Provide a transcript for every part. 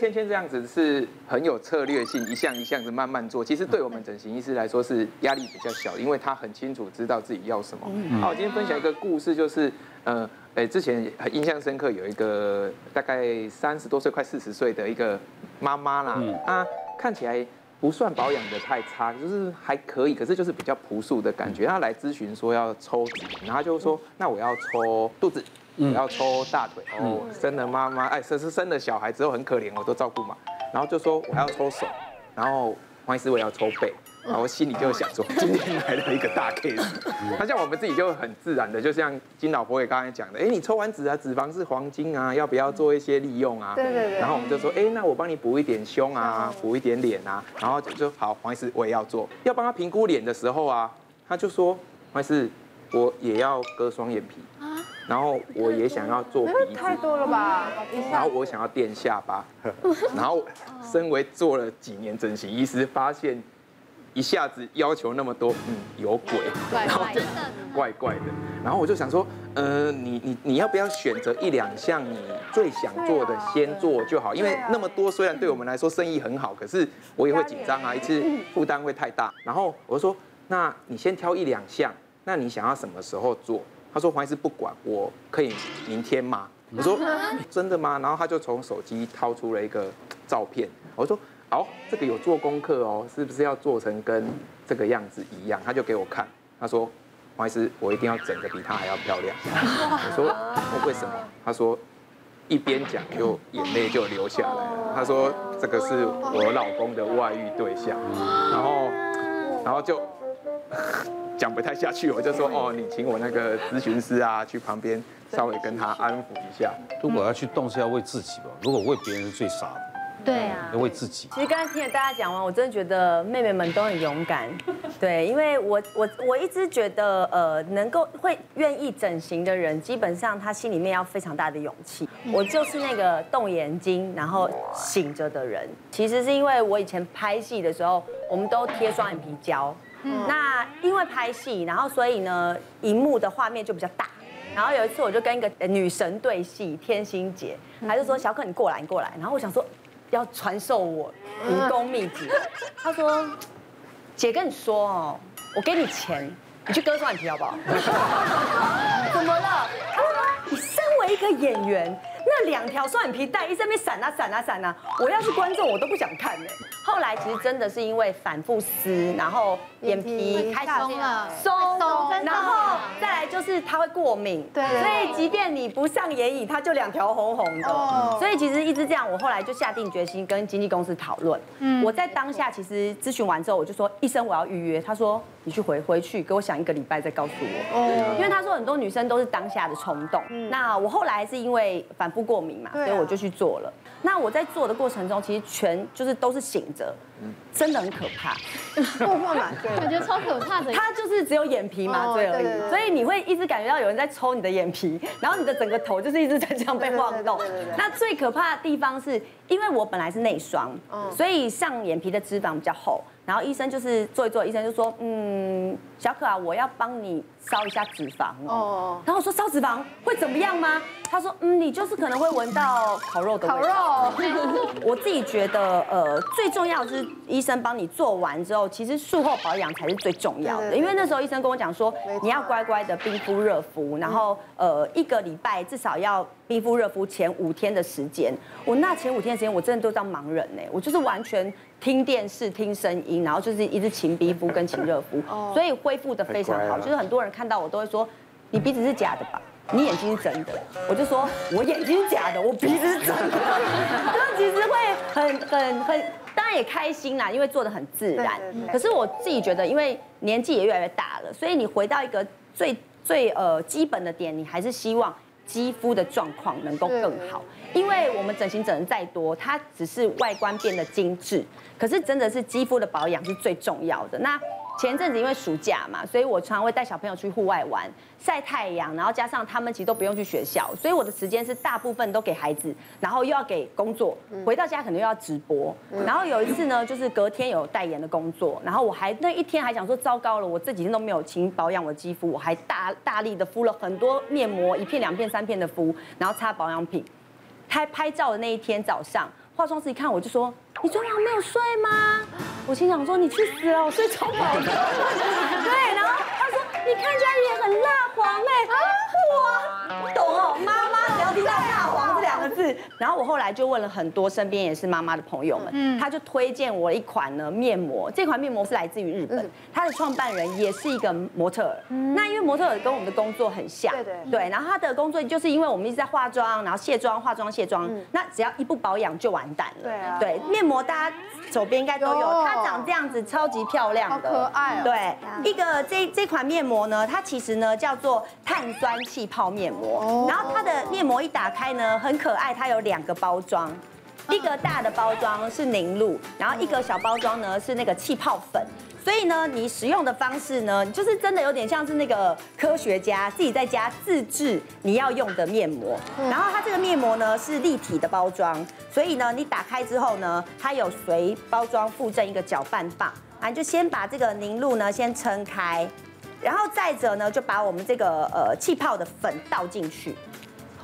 芊芊这样子是很有策略性，一项一项的慢慢做。其实对我们整形医师来说是压力比较小，因为他很清楚知道自己要什么。好，我今天分享一个故事，就是呃，哎，之前很印象深刻，有一个大概三十多岁、快四十岁的一个妈妈啦，她看起来不算保养的太差，就是还可以，可是就是比较朴素的感觉。她来咨询说要抽脂，然后就说那我要抽肚子。我要抽大腿哦，生了妈妈，哎，生是生了小孩之后很可怜，我都照顾嘛。然后就说我要抽手，然后黄医师我要抽背，然后我心里就想说，今天来了一个大 case。那像我们自己就很自然的，就像金老婆也刚才讲的，哎，你抽完脂啊，脂肪是黄金啊，要不要做一些利用啊？对对对。然后我们就说，哎，那我帮你补一点胸啊，补一点脸啊。然后就说好，黄医师我也要做。要帮他评估脸的时候啊，他就说，黄医师我也要割双眼皮。然后我也想要做鼻子，太多了吧？然后我想要垫下巴，然后身为做了几年整形医师，发现一下子要求那么多，嗯，有鬼，然后就怪怪的。然后我就想说，呃，你你你要不要选择一两项你最想做的先做就好？因为那么多虽然对我们来说生意很好，可是我也会紧张啊，一次负担会太大。然后我就说，那你先挑一两项，那你想要什么时候做？他说：“黄医师不管，我可以明天吗？”我说：“真的吗？”然后他就从手机掏出了一个照片。我说：“好，这个有做功课哦，是不是要做成跟这个样子一样？”他就给我看。他说：“黄医师，我一定要整个比他还要漂亮。”我说：“我为什么？”他说：“一边讲就眼泪就流下来了。”他说：“这个是我老公的外遇对象。”然后，然后就。讲不太下去，我就说哦，你请我那个咨询师啊，去旁边稍微跟他安抚一下。如果要去动，是要为自己吧？如果为别人是最傻的。对啊，要为自己。其实刚才听了大家讲完，我真的觉得妹妹们都很勇敢。对，因为我我我一直觉得，呃，能够会愿意整形的人，基本上他心里面要非常大的勇气。我就是那个动眼睛然后醒着的人。其实是因为我以前拍戏的时候，我们都贴双眼皮胶。那因为拍戏，然后所以呢，荧幕的画面就比较大。然后有一次，我就跟一个女神对戏，天心姐，她就说：“小可，你过来，你过来。”然后我想说，要传授我武功秘籍。她说：“姐跟你说哦，我给你钱，你去割双眼皮好不好？” 怎么了？她说：“你身为一个演员。”那两条双眼皮带一直在那闪啊闪啊闪啊！我要是观众，我都不想看呢。后来其实真的是因为反复撕，然后眼皮开始松了，松，然后再来就是它会过敏，对，所以即便你不上眼影，它就两条红红的。所以其实一直这样，我后来就下定决心跟经纪公司讨论。我在当下其实咨询完之后，我就说医生我要预约，他说你去回回去给我想一个礼拜再告诉我。哦因为他说很多女生都是当下的冲动。那我后来是因为反复过敏嘛，所以我就去做了。那我在做的过程中，其实全就是都是醒着，真的很可怕。过过嘛？感觉超可怕的。他就是只有眼皮麻醉而已，所以你会一直感觉到有人在抽你的眼皮，然后你的整个头就是一直在这样被晃动。那最可怕的地方是，因为我本来是内双，所以上眼皮的脂肪比较厚。然后医生就是做一做，医生就说，嗯，小可啊，我要帮你烧一下脂肪哦。然后我说烧脂肪会怎么样吗？他说，嗯，你就是可能会闻到烤肉的味道。烤肉。我自己觉得，呃，最重要的是医生帮你做完之后，其实术后保养才是最重要的。因为那时候医生跟我讲说，你要乖乖的冰敷热敷，然后呃一个礼拜至少要冰敷热敷前五天的时间。我那前五天的时间，我真的都当盲人呢，我就是完全。听电视、听声音，然后就是一直勤鼻敷跟勤热敷，所以恢复的非常好。就是很多人看到我都会说：“你鼻子是假的吧？你眼睛是真的。”我就说：“我眼睛是假的，我鼻子是真的。”就其实会很、很、很，当然也开心啦，因为做的很自然。可是我自己觉得，因为年纪也越来越大了，所以你回到一个最最呃基本的点，你还是希望。肌肤的状况能够更好，因为我们整形整的再多，它只是外观变得精致，可是真的是肌肤的保养是最重要的。那前阵子因为暑假嘛，所以我常常会带小朋友去户外玩。晒太阳，然后加上他们其实都不用去学校，所以我的时间是大部分都给孩子，然后又要给工作，回到家可能又要直播。然后有一次呢，就是隔天有代言的工作，然后我还那一天还想说糟糕了，我这几天都没有勤保养我的肌肤，我还大大力的敷了很多面膜，一片两片三片的敷，然后擦保养品。拍拍照的那一天早上，化妆师一看我就说：“你昨晚没有睡吗？”我心想说：“你去死了，我睡超饱的。”对，然后他说：“你看起来也很蜡黄哎。”哇，懂哦，妈妈只要听到蜡黄这两个字，然后我后来就问了很多身边也是妈妈的朋友们，嗯，他就推荐我一款呢面膜，这款面膜是来自于日本，它的创办人也是一个模特儿。那因为模特儿跟我们的工作很像，对对。对，然后他的工作就是因为我们一直在化妆，然后卸妆、化妆、卸妆，那只要一不保养就完蛋了。对啊，对，面膜大家手边应该都有，它长这样子超级漂亮的，好可爱哦。对，一个这这款面膜呢，它其实呢叫做碳酸气泡面膜，然后它的面膜一打开呢很可爱，它有两个包装，一个大的包装是凝露，然后一个小包装呢是那个气泡粉。所以呢，你使用的方式呢，就是真的有点像是那个科学家自己在家自制你要用的面膜。然后它这个面膜呢是立体的包装，所以呢，你打开之后呢，它有随包装附赠一个搅拌棒，啊，你就先把这个凝露呢先撑开，然后再者呢就把我们这个呃气泡的粉倒进去。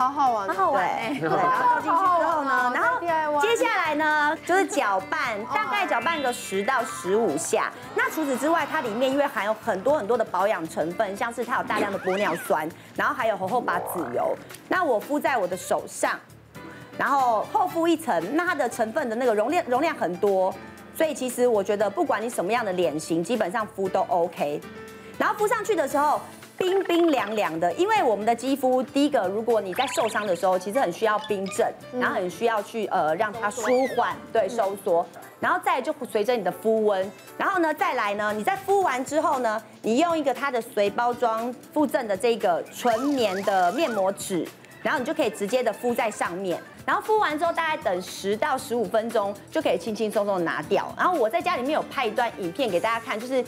好好玩，好好玩，对，然后倒进去之后呢，然后接下来呢就是搅拌，大概搅拌个十到十五下。那除此之外，它里面因为含有很多很多的保养成分，像是它有大量的玻尿酸，然后还有荷荷巴籽油。那我敷在我的手上，然后厚敷一层，那它的成分的那个容量容量很多，所以其实我觉得不管你什么样的脸型，基本上敷都 OK。然后敷上去的时候。冰冰凉凉的，因为我们的肌肤，第一个，如果你在受伤的时候，其实很需要冰镇，然后很需要去呃让它舒缓，对，收缩，然后再就随着你的肤温，然后呢再来呢，你在敷完之后呢，你用一个它的随包装附赠的这个纯棉的面膜纸，然后你就可以直接的敷在上面，然后敷完之后大概等十到十五分钟就可以轻轻松松的拿掉。然后我在家里面有拍一段影片给大家看，就是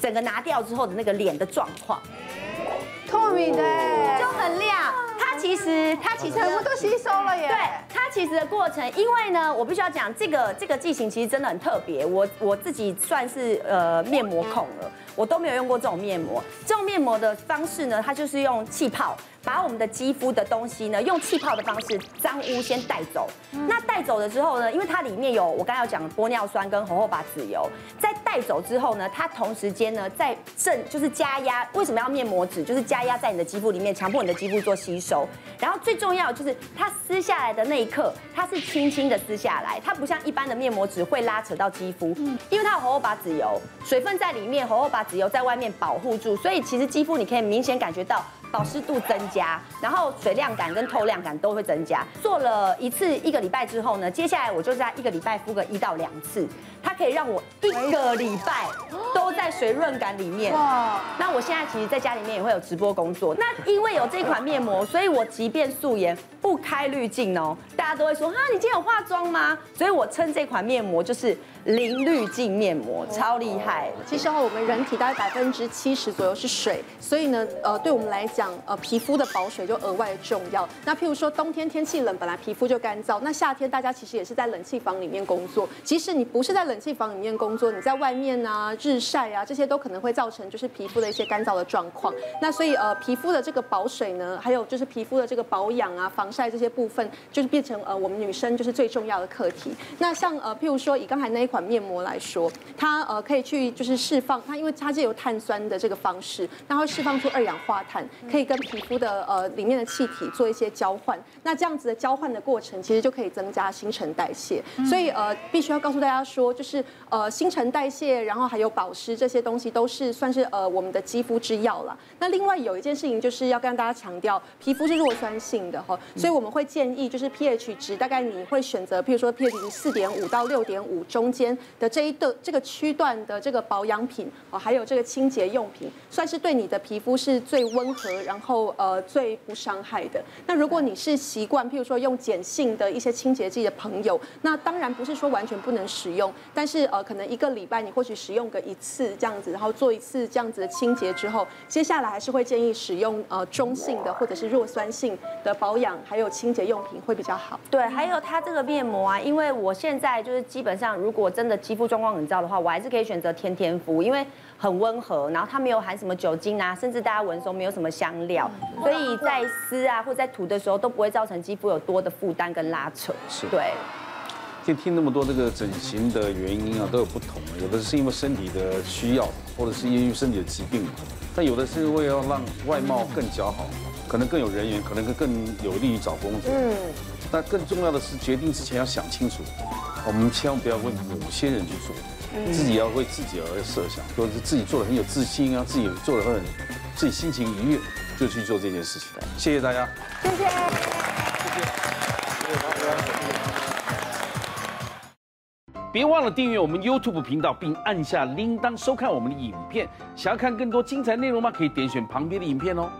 整个拿掉之后的那个脸的状况。透明的，就很亮。它其实，它其实全部都吸收了耶。对，它其实的过程，因为呢，我必须要讲这个这个剂型其实真的很特别。我我自己算是呃面膜控了，我都没有用过这种面膜。这种面膜的方式呢，它就是用气泡。把我们的肌肤的东西呢，用气泡的方式脏污先带走。那带走了之后呢，因为它里面有我刚才要讲的玻尿酸跟红荷巴籽油，在带走之后呢，它同时间呢在正就是加压。为什么要面膜纸？就是加压在你的肌肤里面，强迫你的肌肤做吸收。然后最重要就是它撕下来的那一刻，它是轻轻的撕下来，它不像一般的面膜纸会拉扯到肌肤，因为它有荷荷巴籽油，水分在里面，荷荷巴籽油在外面保护住，所以其实肌肤你可以明显感觉到。保湿度增加，然后水亮感跟透亮感都会增加。做了一次一个礼拜之后呢，接下来我就在一个礼拜敷个一到两次，它可以让我一个礼拜都在水润感里面。哇！那我现在其实在家里面也会有直播工作，那因为有这款面膜，所以我即便素颜不开滤镜哦，大家都会说啊，你今天有化妆吗？所以我称这款面膜就是。零滤镜面膜超厉害。其实我们人体大概百分之七十左右是水，所以呢，呃，对我们来讲，呃，皮肤的保水就额外的重要。那譬如说冬天天气冷，本来皮肤就干燥，那夏天大家其实也是在冷气房里面工作。即使你不是在冷气房里面工作，你在外面啊，日晒啊，这些都可能会造成就是皮肤的一些干燥的状况。那所以呃，皮肤的这个保水呢，还有就是皮肤的这个保养啊、防晒这些部分，就是变成呃我们女生就是最重要的课题。那像呃譬如说以刚才那一款面膜来说，它呃可以去就是释放它，因为它是有碳酸的这个方式，然后释放出二氧化碳，可以跟皮肤的呃里面的气体做一些交换。那这样子的交换的过程，其实就可以增加新陈代谢。所以呃必须要告诉大家说，就是呃新陈代谢，然后还有保湿这些东西，都是算是呃我们的肌肤之药了。那另外有一件事情就是要跟大家强调，皮肤是弱酸性的哈，所以我们会建议就是 pH 值大概你会选择，譬如说 pH 值四点五到六点五中间。的这一个这个区段的这个保养品哦，还有这个清洁用品，算是对你的皮肤是最温和，然后呃最不伤害的。那如果你是习惯，譬如说用碱性的一些清洁剂的朋友，那当然不是说完全不能使用，但是呃可能一个礼拜你或许使用个一次这样子，然后做一次这样子的清洁之后，接下来还是会建议使用呃中性的或者是弱酸性的保养还有清洁用品会比较好。对，还有它这个面膜啊，因为我现在就是基本上如果真的。肌肤状况很糟的话，我还是可以选择天天敷，因为很温和，然后它没有含什么酒精啊，甚至大家闻的时候没有什么香料，所以在撕啊或在涂的时候都不会造成肌肤有多的负担跟拉扯。是，对。听听那么多这个整形的原因啊，都有不同。有的是因为身体的需要，或者是因为身体的疾病，但有的是为了让外貌更姣好，可能更有人缘，可能更更有利于找工作。嗯。但更重要的是，决定之前要想清楚，我们千万不要为某些人去做，自己要为自己而设想，或者是自己做的很有自信啊，自己做的很，自己心情愉悦，就去做这件事情。谢谢大家。谢谢。谢谢。别忘了订阅我们 YouTube 频道，并按下铃铛收看我们的影片。想要看更多精彩内容吗？可以点选旁边的影片哦。